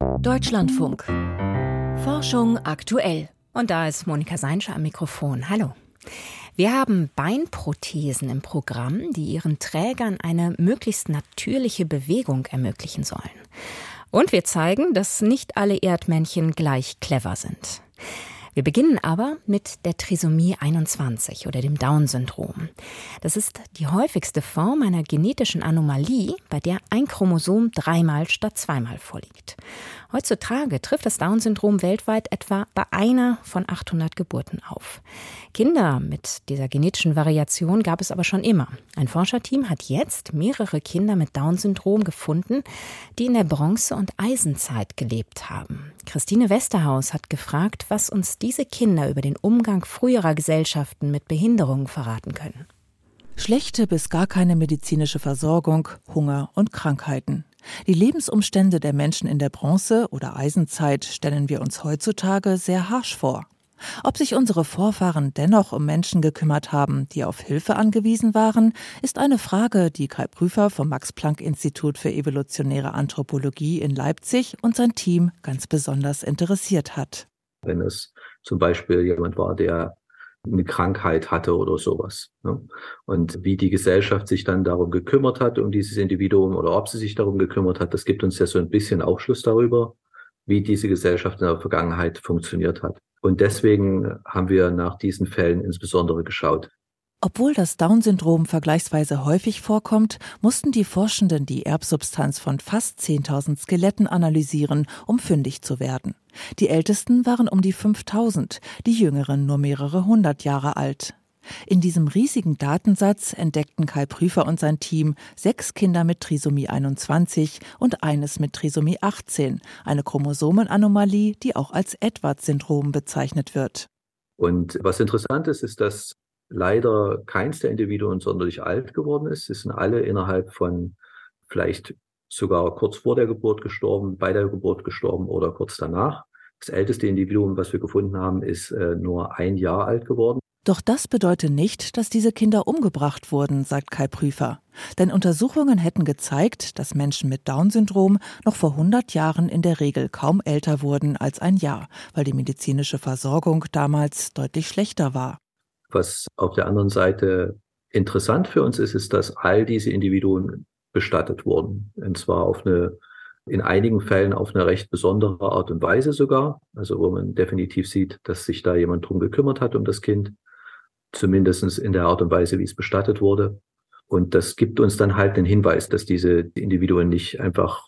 Deutschlandfunk. Forschung aktuell. Und da ist Monika Seinscher am Mikrofon. Hallo. Wir haben Beinprothesen im Programm, die ihren Trägern eine möglichst natürliche Bewegung ermöglichen sollen. Und wir zeigen, dass nicht alle Erdmännchen gleich clever sind. Wir beginnen aber mit der Trisomie 21 oder dem Down-Syndrom. Das ist die häufigste Form einer genetischen Anomalie, bei der ein Chromosom dreimal statt zweimal vorliegt. Heutzutage trifft das Down-Syndrom weltweit etwa bei einer von 800 Geburten auf. Kinder mit dieser genetischen Variation gab es aber schon immer. Ein Forscherteam hat jetzt mehrere Kinder mit Down-Syndrom gefunden, die in der Bronze- und Eisenzeit gelebt haben. Christine Westerhaus hat gefragt, was uns diese Kinder über den Umgang früherer Gesellschaften mit Behinderungen verraten können. Schlechte bis gar keine medizinische Versorgung, Hunger und Krankheiten. Die Lebensumstände der Menschen in der Bronze- oder Eisenzeit stellen wir uns heutzutage sehr harsch vor. Ob sich unsere Vorfahren dennoch um Menschen gekümmert haben, die auf Hilfe angewiesen waren, ist eine Frage, die Kai Prüfer vom Max-Planck-Institut für evolutionäre Anthropologie in Leipzig und sein Team ganz besonders interessiert hat. Wenn es zum Beispiel jemand war, der eine Krankheit hatte oder sowas. Ne? Und wie die Gesellschaft sich dann darum gekümmert hat, um dieses Individuum oder ob sie sich darum gekümmert hat, das gibt uns ja so ein bisschen Aufschluss darüber, wie diese Gesellschaft in der Vergangenheit funktioniert hat. Und deswegen haben wir nach diesen Fällen insbesondere geschaut. Obwohl das Down-Syndrom vergleichsweise häufig vorkommt, mussten die Forschenden die Erbsubstanz von fast 10.000 Skeletten analysieren, um fündig zu werden. Die ältesten waren um die 5000, die jüngeren nur mehrere hundert Jahre alt. In diesem riesigen Datensatz entdeckten Kai Prüfer und sein Team sechs Kinder mit Trisomie 21 und eines mit Trisomie 18, eine Chromosomenanomalie, die auch als Edwards-Syndrom bezeichnet wird. Und was interessant ist, ist, dass leider keins der Individuen sonderlich alt geworden ist. Sie sind alle innerhalb von vielleicht sogar kurz vor der Geburt gestorben, bei der Geburt gestorben oder kurz danach. Das älteste Individuum, was wir gefunden haben, ist äh, nur ein Jahr alt geworden. Doch das bedeutet nicht, dass diese Kinder umgebracht wurden, sagt Kai Prüfer. Denn Untersuchungen hätten gezeigt, dass Menschen mit Down-Syndrom noch vor 100 Jahren in der Regel kaum älter wurden als ein Jahr, weil die medizinische Versorgung damals deutlich schlechter war. Was auf der anderen Seite interessant für uns ist, ist, dass all diese Individuen bestattet wurden. Und zwar auf eine, in einigen Fällen auf eine recht besondere Art und Weise sogar. Also wo man definitiv sieht, dass sich da jemand drum gekümmert hat um das Kind zumindestens in der Art und Weise, wie es bestattet wurde. Und das gibt uns dann halt den Hinweis, dass diese Individuen nicht einfach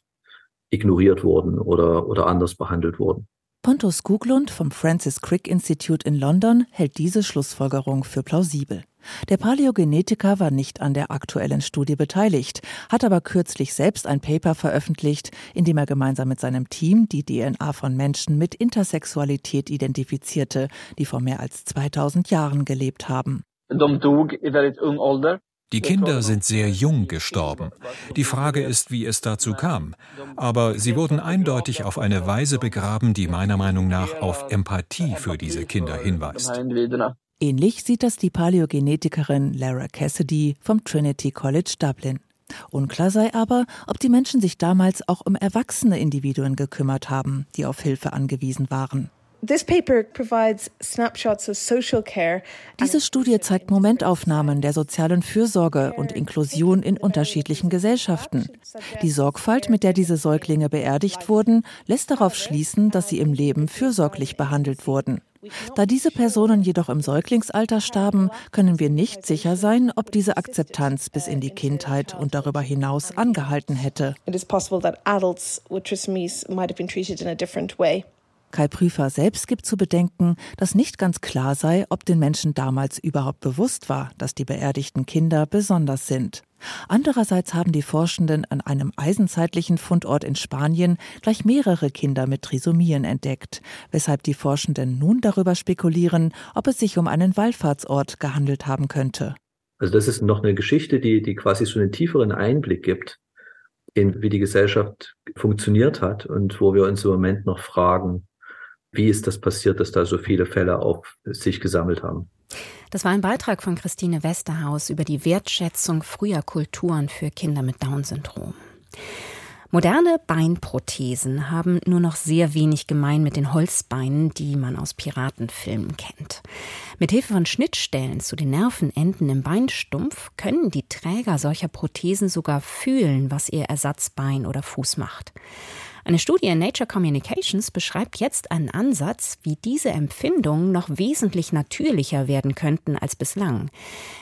ignoriert wurden oder, oder anders behandelt wurden. Pontus Guglund vom Francis Crick Institute in London hält diese Schlussfolgerung für plausibel. Der Paläogenetiker war nicht an der aktuellen Studie beteiligt, hat aber kürzlich selbst ein Paper veröffentlicht, in dem er gemeinsam mit seinem Team die DNA von Menschen mit Intersexualität identifizierte, die vor mehr als 2000 Jahren gelebt haben. Die Kinder sind sehr jung gestorben. Die Frage ist, wie es dazu kam. Aber sie wurden eindeutig auf eine Weise begraben, die meiner Meinung nach auf Empathie für diese Kinder hinweist. Ähnlich sieht das die Paläogenetikerin Lara Cassidy vom Trinity College Dublin. Unklar sei aber, ob die Menschen sich damals auch um erwachsene Individuen gekümmert haben, die auf Hilfe angewiesen waren. Diese Studie zeigt Momentaufnahmen der sozialen Fürsorge und Inklusion in unterschiedlichen Gesellschaften. Die Sorgfalt, mit der diese Säuglinge beerdigt wurden, lässt darauf schließen, dass sie im Leben fürsorglich behandelt wurden. Da diese Personen jedoch im Säuglingsalter starben, können wir nicht sicher sein, ob diese Akzeptanz bis in die Kindheit und darüber hinaus angehalten hätte. It is possible that adults with trisomies might have been treated in a different way. Kai Prüfer selbst gibt zu bedenken, dass nicht ganz klar sei, ob den Menschen damals überhaupt bewusst war, dass die beerdigten Kinder besonders sind. Andererseits haben die Forschenden an einem eisenzeitlichen Fundort in Spanien gleich mehrere Kinder mit Trisomien entdeckt, weshalb die Forschenden nun darüber spekulieren, ob es sich um einen Wallfahrtsort gehandelt haben könnte. Also das ist noch eine Geschichte, die, die quasi so einen tieferen Einblick gibt in wie die Gesellschaft funktioniert hat und wo wir uns im Moment noch fragen, wie ist das passiert, dass da so viele Fälle auf sich gesammelt haben? Das war ein Beitrag von Christine Westerhaus über die Wertschätzung früher Kulturen für Kinder mit Down-Syndrom. Moderne Beinprothesen haben nur noch sehr wenig gemein mit den Holzbeinen, die man aus Piratenfilmen kennt. Mit Hilfe von Schnittstellen zu den Nervenenden im Beinstumpf können die Träger solcher Prothesen sogar fühlen, was ihr Ersatzbein oder Fuß macht. Eine Studie in Nature Communications beschreibt jetzt einen Ansatz, wie diese Empfindungen noch wesentlich natürlicher werden könnten als bislang.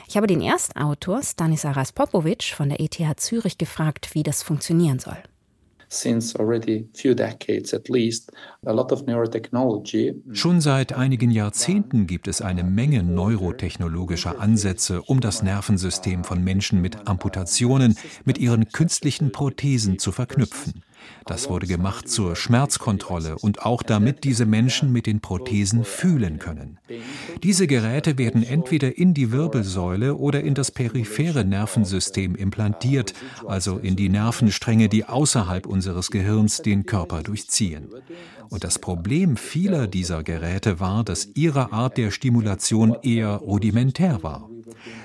Ich habe den Erstautor Stanislas Popovic von der ETH Zürich gefragt, wie das funktionieren soll since already few decades at least a lot of neurotechnology. Schon seit einigen Jahrzehnten gibt es eine Menge neurotechnologischer Ansätze, um das Nervensystem von Menschen mit Amputationen mit ihren künstlichen Prothesen zu verknüpfen. Das wurde gemacht zur Schmerzkontrolle und auch damit diese Menschen mit den Prothesen fühlen können. Diese Geräte werden entweder in die Wirbelsäule oder in das periphere Nervensystem implantiert, also in die Nervenstränge, die außerhalb unseres Gehirns den Körper durchziehen. Und das Problem vieler dieser Geräte war, dass ihre Art der Stimulation eher rudimentär war.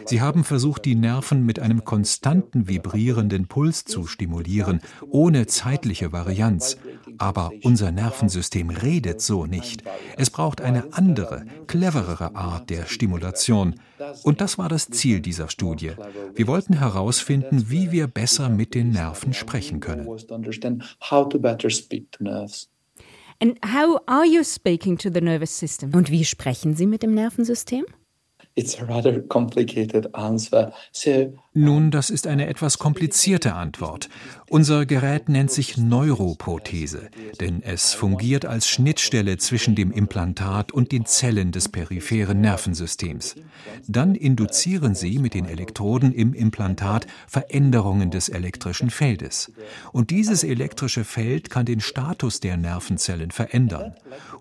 Sie haben versucht, die Nerven mit einem konstanten vibrierenden Puls zu stimulieren, ohne zeitliche Varianz. Aber unser Nervensystem redet so nicht. Es braucht eine andere, cleverere Art der Stimulation. Und das war das Ziel dieser Studie. Wir wollten herausfinden, wie wir besser mit den Nerven sprechen können. Und wie sprechen Sie mit dem Nervensystem? Nun, das ist eine etwas komplizierte Antwort. Unser Gerät nennt sich Neuroprothese, denn es fungiert als Schnittstelle zwischen dem Implantat und den Zellen des peripheren Nervensystems. Dann induzieren sie mit den Elektroden im Implantat Veränderungen des elektrischen Feldes. Und dieses elektrische Feld kann den Status der Nervenzellen verändern.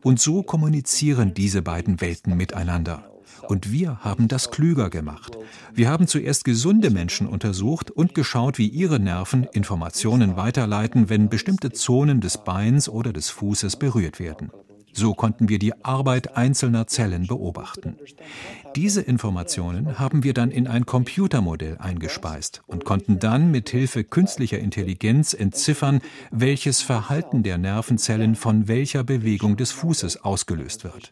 Und so kommunizieren diese beiden Welten miteinander. Und wir haben das klüger gemacht. Wir haben zuerst gesunde Menschen untersucht und geschaut, wie ihre Nerven Informationen weiterleiten, wenn bestimmte Zonen des Beins oder des Fußes berührt werden. So konnten wir die Arbeit einzelner Zellen beobachten. Diese Informationen haben wir dann in ein Computermodell eingespeist und konnten dann mit Hilfe künstlicher Intelligenz entziffern, welches Verhalten der Nervenzellen von welcher Bewegung des Fußes ausgelöst wird.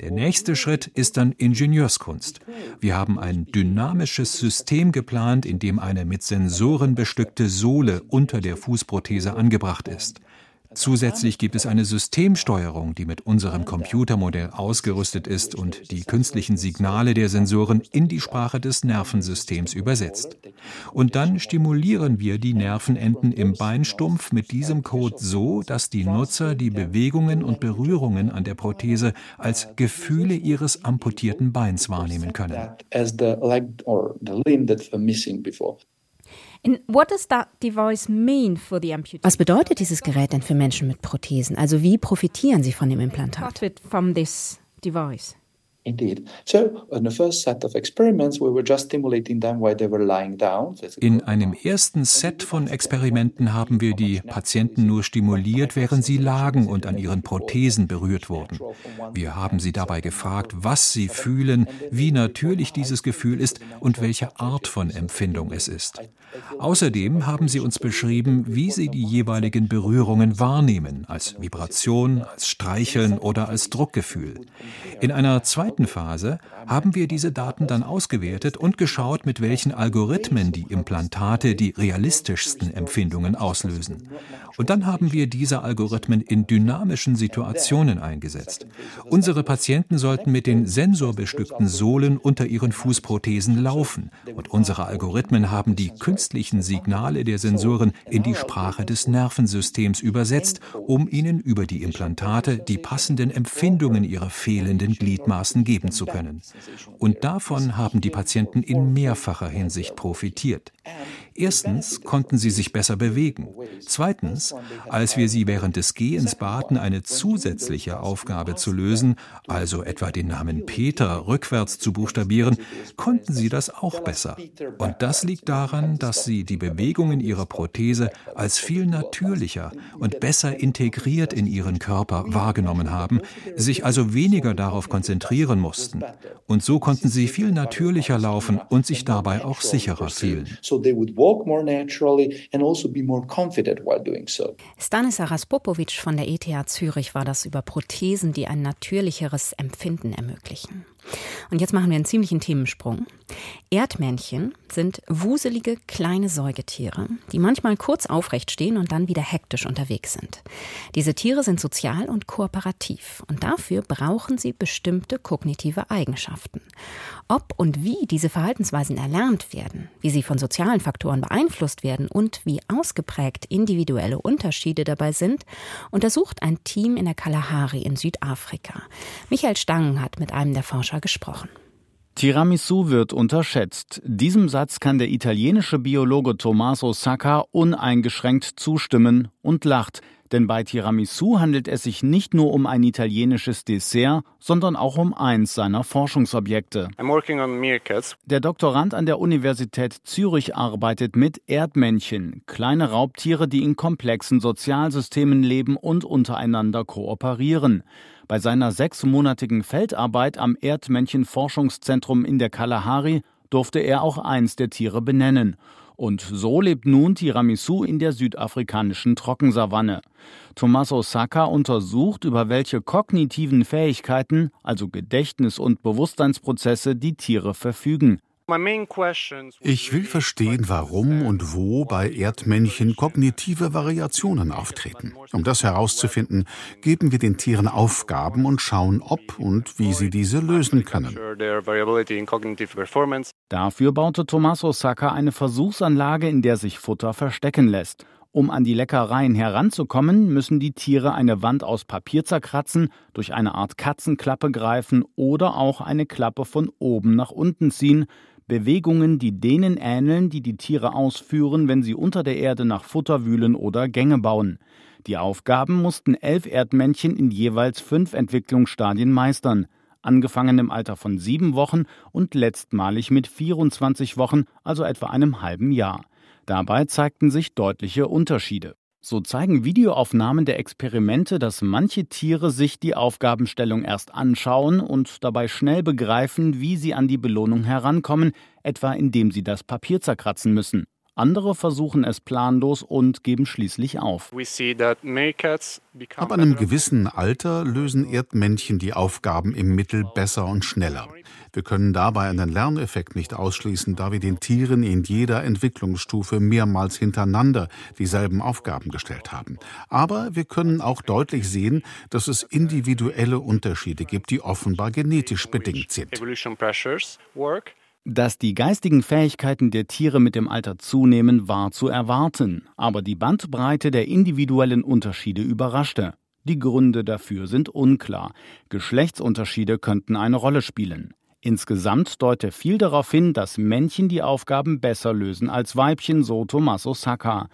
Der nächste Schritt ist dann Ingenieurskunst. Wir haben ein dynamisches System geplant, in dem eine mit Sensoren bestückte Sohle unter der Fußprothese angebracht ist. Zusätzlich gibt es eine Systemsteuerung, die mit unserem Computermodell ausgerüstet ist und die künstlichen Signale der Sensoren in die Sprache des Nervensystems übersetzt. Und dann stimulieren wir die Nervenenden im Beinstumpf mit diesem Code so, dass die Nutzer die Bewegungen und Berührungen an der Prothese als Gefühle ihres amputierten Beins wahrnehmen können. Was bedeutet dieses Gerät denn für Menschen mit Prothesen? Also wie profitieren sie von dem Implantat? Indeed. So, in the first set of experiments, we were just stimulating them while they were lying down. In einem ersten Set von Experimenten haben wir die Patienten nur stimuliert, während sie lagen und an ihren Prothesen berührt wurden. Wir haben sie dabei gefragt, was sie fühlen, wie natürlich dieses Gefühl ist und welche Art von Empfindung es ist. Außerdem haben sie uns beschrieben, wie sie die jeweiligen Berührungen wahrnehmen, als Vibration, als Streicheln oder als Druckgefühl. In einer zweiten Phase haben wir diese Daten dann ausgewertet und geschaut, mit welchen Algorithmen die Implantate die realistischsten Empfindungen auslösen. Und dann haben wir diese Algorithmen in dynamischen Situationen eingesetzt. Unsere Patienten sollten mit den sensorbestückten Sohlen unter ihren Fußprothesen laufen und unsere Algorithmen haben die künstlichen Signale der Sensoren in die Sprache des Nervensystems übersetzt, um ihnen über die Implantate die passenden Empfindungen ihrer fehlenden Gliedmaßen geben zu können. Und davon haben die Patienten in mehrfacher Hinsicht profitiert. Erstens konnten sie sich besser bewegen. Zweitens, als wir sie während des Gehens baten, eine zusätzliche Aufgabe zu lösen, also etwa den Namen Peter rückwärts zu buchstabieren, konnten sie das auch besser. Und das liegt daran, dass sie die Bewegungen ihrer Prothese als viel natürlicher und besser integriert in ihren Körper wahrgenommen haben, sich also weniger darauf konzentrieren mussten. Und so konnten sie viel natürlicher laufen und sich dabei auch sicherer fühlen. Walk more naturally and also be more confident while doing so. Stanislav Popovic von der ETH Zürich war das über Prothesen, die ein natürlicheres Empfinden ermöglichen. Und jetzt machen wir einen ziemlichen Themensprung. Erdmännchen sind wuselige kleine Säugetiere, die manchmal kurz aufrecht stehen und dann wieder hektisch unterwegs sind. Diese Tiere sind sozial und kooperativ und dafür brauchen sie bestimmte kognitive Eigenschaften. Ob und wie diese Verhaltensweisen erlernt werden, wie sie von sozialen Faktoren beeinflusst werden und wie ausgeprägt individuelle Unterschiede dabei sind, untersucht ein Team in der Kalahari in Südafrika. Michael Stangen hat mit einem der Forscher gesprochen. Tiramisu wird unterschätzt. Diesem Satz kann der italienische Biologe Tommaso Sacca uneingeschränkt zustimmen und lacht, denn bei Tiramisu handelt es sich nicht nur um ein italienisches Dessert, sondern auch um eins seiner Forschungsobjekte. Der Doktorand an der Universität Zürich arbeitet mit Erdmännchen, kleine Raubtiere, die in komplexen Sozialsystemen leben und untereinander kooperieren. Bei seiner sechsmonatigen Feldarbeit am Erdmännchen-Forschungszentrum in der Kalahari durfte er auch eins der Tiere benennen. Und so lebt nun Tiramisu in der südafrikanischen Trockensavanne. Tommaso Sacca untersucht, über welche kognitiven Fähigkeiten, also Gedächtnis- und Bewusstseinsprozesse, die Tiere verfügen. Ich will verstehen, warum und wo bei Erdmännchen kognitive Variationen auftreten. Um das herauszufinden, geben wir den Tieren Aufgaben und schauen, ob und wie sie diese lösen können. Dafür baute Tommaso Sacca eine Versuchsanlage, in der sich Futter verstecken lässt. Um an die Leckereien heranzukommen, müssen die Tiere eine Wand aus Papier zerkratzen, durch eine Art Katzenklappe greifen oder auch eine Klappe von oben nach unten ziehen, Bewegungen, die denen ähneln, die die Tiere ausführen, wenn sie unter der Erde nach Futter wühlen oder Gänge bauen. Die Aufgaben mussten elf Erdmännchen in jeweils fünf Entwicklungsstadien meistern, angefangen im Alter von sieben Wochen und letztmalig mit 24 Wochen, also etwa einem halben Jahr. Dabei zeigten sich deutliche Unterschiede. So zeigen Videoaufnahmen der Experimente, dass manche Tiere sich die Aufgabenstellung erst anschauen und dabei schnell begreifen, wie sie an die Belohnung herankommen, etwa indem sie das Papier zerkratzen müssen. Andere versuchen es planlos und geben schließlich auf. Ab einem gewissen Alter lösen Erdmännchen die Aufgaben im Mittel besser und schneller. Wir können dabei einen Lerneffekt nicht ausschließen, da wir den Tieren in jeder Entwicklungsstufe mehrmals hintereinander dieselben Aufgaben gestellt haben. Aber wir können auch deutlich sehen, dass es individuelle Unterschiede gibt, die offenbar genetisch bedingt sind. Dass die geistigen Fähigkeiten der Tiere mit dem Alter zunehmen, war zu erwarten, aber die Bandbreite der individuellen Unterschiede überraschte. Die Gründe dafür sind unklar. Geschlechtsunterschiede könnten eine Rolle spielen. Insgesamt deute viel darauf hin, dass Männchen die Aufgaben besser lösen als Weibchen, so Tommaso Sacca.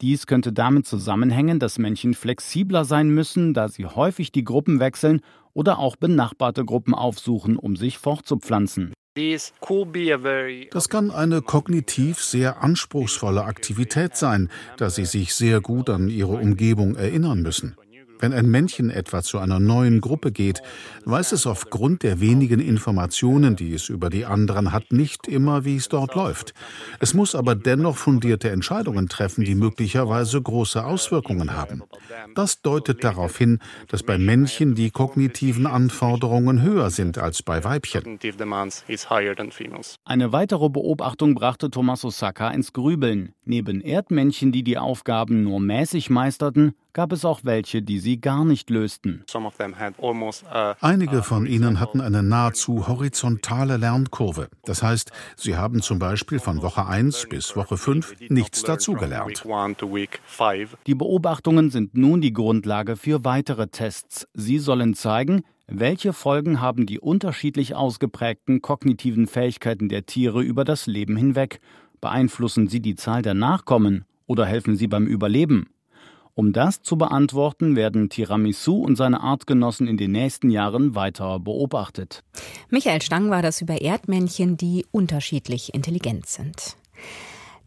Dies könnte damit zusammenhängen, dass Männchen flexibler sein müssen, da sie häufig die Gruppen wechseln oder auch benachbarte Gruppen aufsuchen, um sich fortzupflanzen. Das kann eine kognitiv sehr anspruchsvolle Aktivität sein, da sie sich sehr gut an ihre Umgebung erinnern müssen. Wenn ein Männchen etwa zu einer neuen Gruppe geht, weiß es aufgrund der wenigen Informationen, die es über die anderen hat, nicht immer, wie es dort läuft. Es muss aber dennoch fundierte Entscheidungen treffen, die möglicherweise große Auswirkungen haben. Das deutet darauf hin, dass bei Männchen die kognitiven Anforderungen höher sind als bei Weibchen. Eine weitere Beobachtung brachte Tommaso Sacca ins Grübeln. Neben Erdmännchen, die die Aufgaben nur mäßig meisterten, gab es auch welche, die sie gar nicht lösten. Einige von ihnen hatten eine nahezu horizontale Lernkurve. Das heißt, sie haben zum Beispiel von Woche 1 bis Woche 5 nichts dazugelernt. Die Beobachtungen sind nun die Grundlage für weitere Tests. Sie sollen zeigen, welche Folgen haben die unterschiedlich ausgeprägten kognitiven Fähigkeiten der Tiere über das Leben hinweg? Beeinflussen sie die Zahl der Nachkommen oder helfen sie beim Überleben? Um das zu beantworten, werden Tiramisu und seine Artgenossen in den nächsten Jahren weiter beobachtet. Michael Stang war das über Erdmännchen, die unterschiedlich intelligent sind.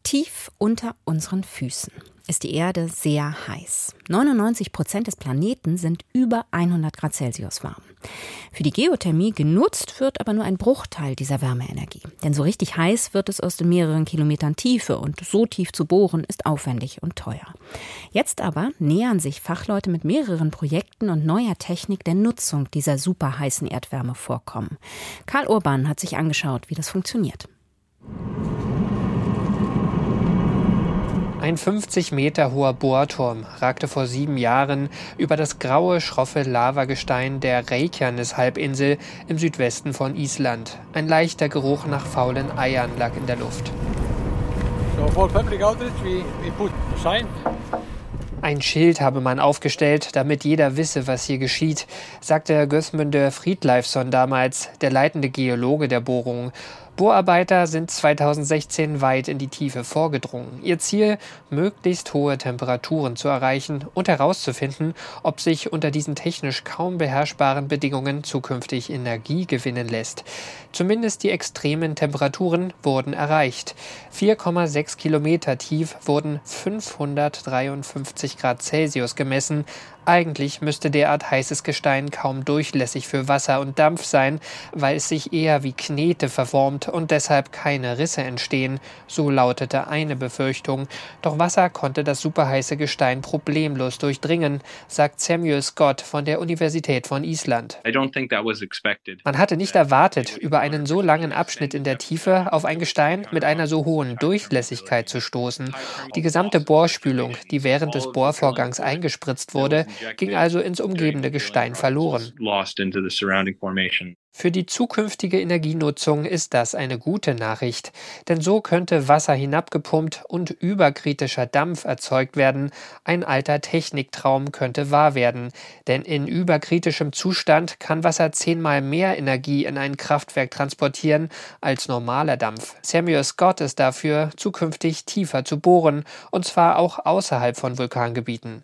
Tief unter unseren Füßen ist die Erde sehr heiß. 99 Prozent des Planeten sind über 100 Grad Celsius warm. Für die Geothermie genutzt wird aber nur ein Bruchteil dieser Wärmeenergie. Denn so richtig heiß wird es aus den mehreren Kilometern Tiefe und so tief zu bohren ist aufwendig und teuer. Jetzt aber nähern sich Fachleute mit mehreren Projekten und neuer Technik der Nutzung dieser superheißen Erdwärmevorkommen. Karl Urban hat sich angeschaut, wie das funktioniert. Ein 50 Meter hoher Bohrturm ragte vor sieben Jahren über das graue, schroffe Lavagestein der Reykjanes-Halbinsel im Südwesten von Island. Ein leichter Geruch nach faulen Eiern lag in der Luft. Ein Schild habe man aufgestellt, damit jeder wisse, was hier geschieht, sagte Gösmundur Friedleifsson damals, der leitende Geologe der Bohrung. Bohrarbeiter sind 2016 weit in die Tiefe vorgedrungen. Ihr Ziel, möglichst hohe Temperaturen zu erreichen und herauszufinden, ob sich unter diesen technisch kaum beherrschbaren Bedingungen zukünftig Energie gewinnen lässt. Zumindest die extremen Temperaturen wurden erreicht. 4,6 Kilometer tief wurden 553 Grad Celsius gemessen, eigentlich müsste derart heißes Gestein kaum durchlässig für Wasser und Dampf sein, weil es sich eher wie Knete verformt und deshalb keine Risse entstehen, so lautete eine Befürchtung. Doch Wasser konnte das superheiße Gestein problemlos durchdringen, sagt Samuel Scott von der Universität von Island. Man hatte nicht erwartet, über einen so langen Abschnitt in der Tiefe auf ein Gestein mit einer so hohen Durchlässigkeit zu stoßen. Die gesamte Bohrspülung, die während des Bohrvorgangs eingespritzt wurde, ging also ins umgebende Gestein verloren. Für die zukünftige Energienutzung ist das eine gute Nachricht, denn so könnte Wasser hinabgepumpt und überkritischer Dampf erzeugt werden. Ein alter Techniktraum könnte wahr werden, denn in überkritischem Zustand kann Wasser zehnmal mehr Energie in ein Kraftwerk transportieren als normaler Dampf. Samuel Scott ist dafür, zukünftig tiefer zu bohren, und zwar auch außerhalb von Vulkangebieten.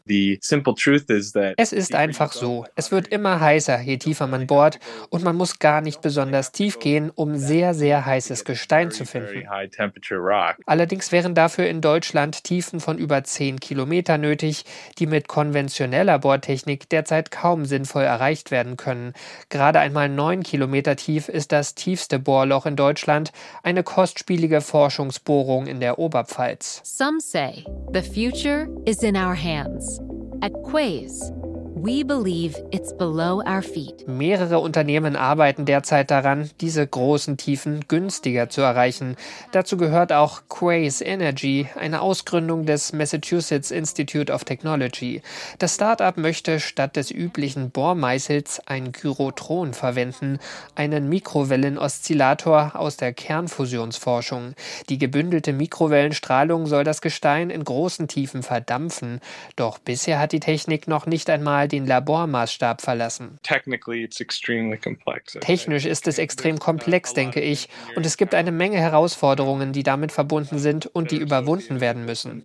Es ist einfach so, es wird immer heißer, je tiefer man bohrt, und man muss gar nicht besonders tief gehen, um sehr, sehr heißes Gestein zu finden. Allerdings wären dafür in Deutschland Tiefen von über 10 Kilometer nötig, die mit konventioneller Bohrtechnik derzeit kaum sinnvoll erreicht werden können. Gerade einmal 9 Kilometer tief ist das tiefste Bohrloch in Deutschland, eine kostspielige Forschungsbohrung in der Oberpfalz. Some say the future is in our hands. At Quays We believe it's below our feet. Mehrere Unternehmen arbeiten derzeit daran, diese großen Tiefen günstiger zu erreichen. Dazu gehört auch Quays Energy, eine Ausgründung des Massachusetts Institute of Technology. Das Startup möchte statt des üblichen Bohrmeißels ein Gyrotron verwenden, einen Mikrowellenoszillator aus der Kernfusionsforschung. Die gebündelte Mikrowellenstrahlung soll das Gestein in großen Tiefen verdampfen. Doch bisher hat die Technik noch nicht einmal den Labormaßstab verlassen. Technisch ist es extrem komplex, denke ich, und es gibt eine Menge Herausforderungen, die damit verbunden sind und die überwunden werden müssen.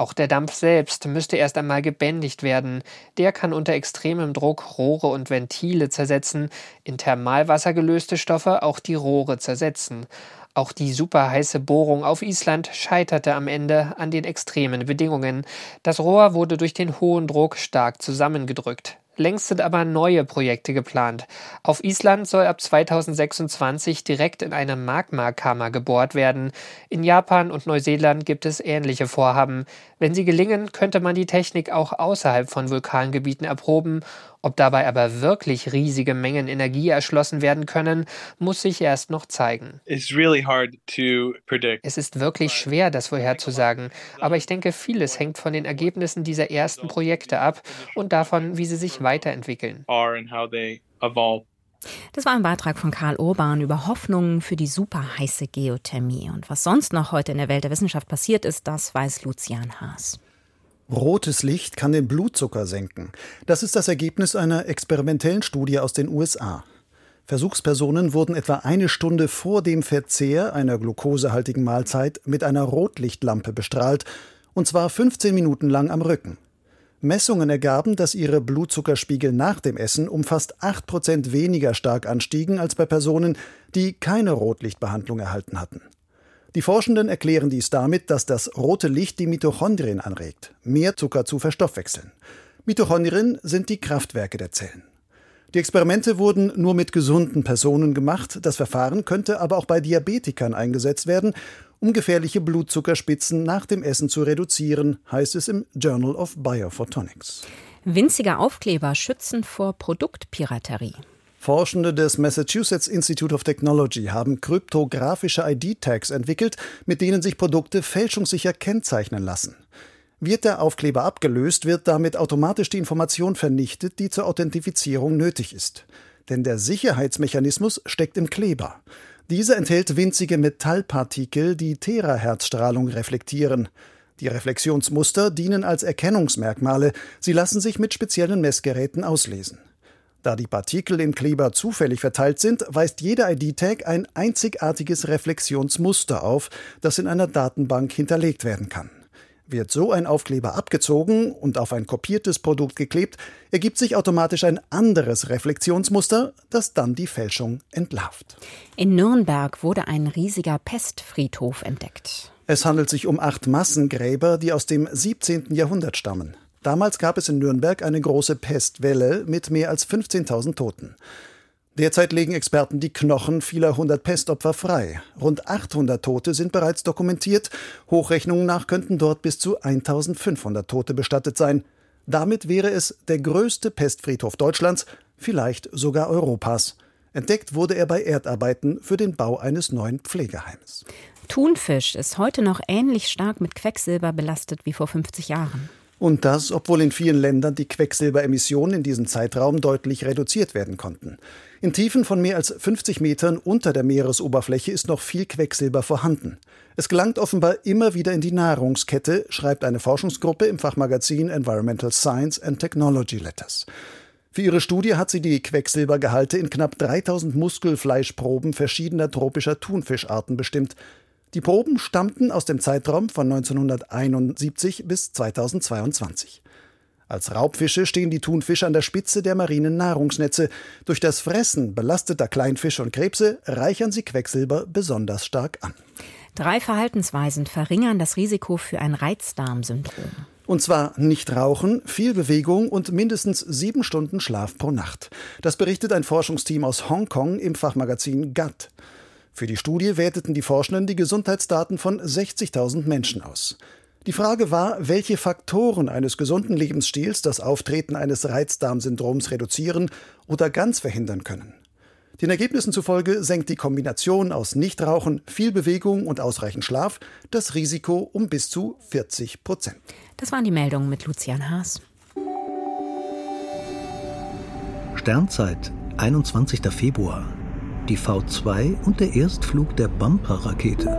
Auch der Dampf selbst müsste erst einmal gebändigt werden. Der kann unter extremem Druck Rohre und Ventile zersetzen, in Thermalwasser gelöste Stoffe auch die Rohre zersetzen. Auch die superheiße Bohrung auf Island scheiterte am Ende an den extremen Bedingungen. Das Rohr wurde durch den hohen Druck stark zusammengedrückt. Längst sind aber neue Projekte geplant. Auf Island soll ab 2026 direkt in eine Magmakammer gebohrt werden. In Japan und Neuseeland gibt es ähnliche Vorhaben. Wenn sie gelingen, könnte man die Technik auch außerhalb von Vulkangebieten erproben. Ob dabei aber wirklich riesige Mengen Energie erschlossen werden können, muss sich erst noch zeigen. Es ist wirklich schwer, das vorherzusagen, aber ich denke, vieles hängt von den Ergebnissen dieser ersten Projekte ab und davon, wie sie sich weiterentwickeln. Das war ein Beitrag von Karl Urban über Hoffnungen für die superheiße Geothermie. Und was sonst noch heute in der Welt der Wissenschaft passiert ist, das weiß Lucian Haas. Rotes Licht kann den Blutzucker senken. Das ist das Ergebnis einer experimentellen Studie aus den USA. Versuchspersonen wurden etwa eine Stunde vor dem Verzehr einer glukosehaltigen Mahlzeit mit einer Rotlichtlampe bestrahlt, und zwar 15 Minuten lang am Rücken. Messungen ergaben, dass ihre Blutzuckerspiegel nach dem Essen um fast 8 Prozent weniger stark anstiegen als bei Personen, die keine Rotlichtbehandlung erhalten hatten. Die Forschenden erklären dies damit, dass das rote Licht die Mitochondrien anregt, mehr Zucker zu verstoffwechseln. Mitochondrien sind die Kraftwerke der Zellen. Die Experimente wurden nur mit gesunden Personen gemacht. Das Verfahren könnte aber auch bei Diabetikern eingesetzt werden, um gefährliche Blutzuckerspitzen nach dem Essen zu reduzieren, heißt es im Journal of Biophotonics. Winzige Aufkleber schützen vor Produktpiraterie. Forschende des Massachusetts Institute of Technology haben kryptografische ID-Tags entwickelt, mit denen sich Produkte fälschungssicher kennzeichnen lassen. Wird der Aufkleber abgelöst, wird damit automatisch die Information vernichtet, die zur Authentifizierung nötig ist. Denn der Sicherheitsmechanismus steckt im Kleber. Dieser enthält winzige Metallpartikel, die Terahertzstrahlung reflektieren. Die Reflexionsmuster dienen als Erkennungsmerkmale, sie lassen sich mit speziellen Messgeräten auslesen. Da die Partikel im Kleber zufällig verteilt sind, weist jeder ID-Tag ein einzigartiges Reflexionsmuster auf, das in einer Datenbank hinterlegt werden kann. Wird so ein Aufkleber abgezogen und auf ein kopiertes Produkt geklebt, ergibt sich automatisch ein anderes Reflexionsmuster, das dann die Fälschung entlarvt. In Nürnberg wurde ein riesiger Pestfriedhof entdeckt. Es handelt sich um acht Massengräber, die aus dem 17. Jahrhundert stammen. Damals gab es in Nürnberg eine große Pestwelle mit mehr als 15.000 Toten. Derzeit legen Experten die Knochen vieler hundert Pestopfer frei. Rund 800 Tote sind bereits dokumentiert. Hochrechnungen nach könnten dort bis zu 1500 Tote bestattet sein. Damit wäre es der größte Pestfriedhof Deutschlands, vielleicht sogar Europas. Entdeckt wurde er bei Erdarbeiten für den Bau eines neuen Pflegeheims. Thunfisch ist heute noch ähnlich stark mit Quecksilber belastet wie vor 50 Jahren. Und das, obwohl in vielen Ländern die Quecksilberemissionen in diesem Zeitraum deutlich reduziert werden konnten. In Tiefen von mehr als 50 Metern unter der Meeresoberfläche ist noch viel Quecksilber vorhanden. Es gelangt offenbar immer wieder in die Nahrungskette, schreibt eine Forschungsgruppe im Fachmagazin Environmental Science and Technology Letters. Für ihre Studie hat sie die Quecksilbergehalte in knapp 3000 Muskelfleischproben verschiedener tropischer Thunfischarten bestimmt. Die Proben stammten aus dem Zeitraum von 1971 bis 2022. Als Raubfische stehen die Thunfische an der Spitze der marinen Nahrungsnetze. Durch das Fressen belasteter Kleinfische und Krebse reichern sie Quecksilber besonders stark an. Drei Verhaltensweisen verringern das Risiko für ein Reizdarmsyndrom. Und zwar nicht rauchen, viel Bewegung und mindestens sieben Stunden Schlaf pro Nacht. Das berichtet ein Forschungsteam aus Hongkong im Fachmagazin Gut. Für die Studie werteten die Forschenden die Gesundheitsdaten von 60.000 Menschen aus. Die Frage war, welche Faktoren eines gesunden Lebensstils das Auftreten eines Reizdarmsyndroms reduzieren oder ganz verhindern können. Den Ergebnissen zufolge senkt die Kombination aus Nichtrauchen, viel Bewegung und ausreichend Schlaf das Risiko um bis zu 40 Prozent. Das waren die Meldungen mit Lucian Haas. Sternzeit, 21. Februar. Die V2 und der Erstflug der Bumper-Rakete.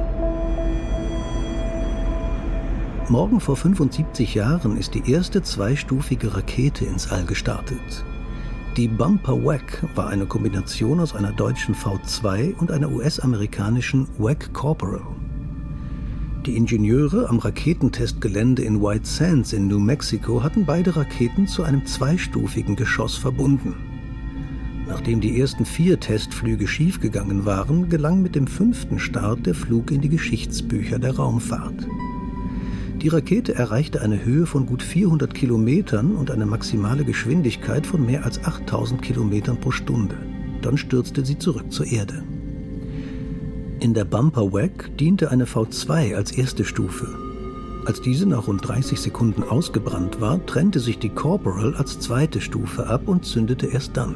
Morgen vor 75 Jahren ist die erste zweistufige Rakete ins All gestartet. Die Bumper Wack war eine Kombination aus einer deutschen V2 und einer US-amerikanischen Wack Corporal. Die Ingenieure am Raketentestgelände in White Sands in New Mexico hatten beide Raketen zu einem zweistufigen Geschoss verbunden. Nachdem die ersten vier Testflüge schiefgegangen waren, gelang mit dem fünften Start der Flug in die Geschichtsbücher der Raumfahrt. Die Rakete erreichte eine Höhe von gut 400 Kilometern und eine maximale Geschwindigkeit von mehr als 8000 Kilometern pro Stunde. Dann stürzte sie zurück zur Erde. In der Bumper Wack diente eine V2 als erste Stufe. Als diese nach rund 30 Sekunden ausgebrannt war, trennte sich die Corporal als zweite Stufe ab und zündete erst dann.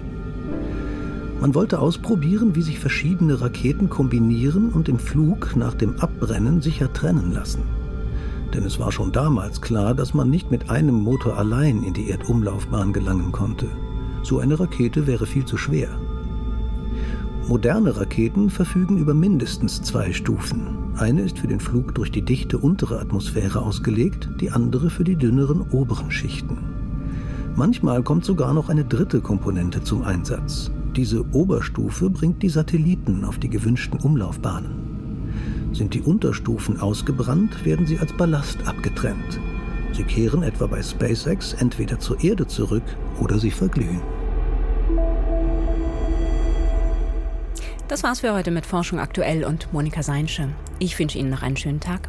Man wollte ausprobieren, wie sich verschiedene Raketen kombinieren und im Flug nach dem Abbrennen sicher trennen lassen denn es war schon damals klar, dass man nicht mit einem Motor allein in die Erdumlaufbahn gelangen konnte. So eine Rakete wäre viel zu schwer. Moderne Raketen verfügen über mindestens zwei Stufen. Eine ist für den Flug durch die dichte untere Atmosphäre ausgelegt, die andere für die dünneren oberen Schichten. Manchmal kommt sogar noch eine dritte Komponente zum Einsatz. Diese Oberstufe bringt die Satelliten auf die gewünschten Umlaufbahnen. Sind die Unterstufen ausgebrannt, werden sie als Ballast abgetrennt. Sie kehren etwa bei SpaceX entweder zur Erde zurück oder sie verglühen. Das war's für heute mit Forschung aktuell und Monika Seinsche. Ich wünsche Ihnen noch einen schönen Tag.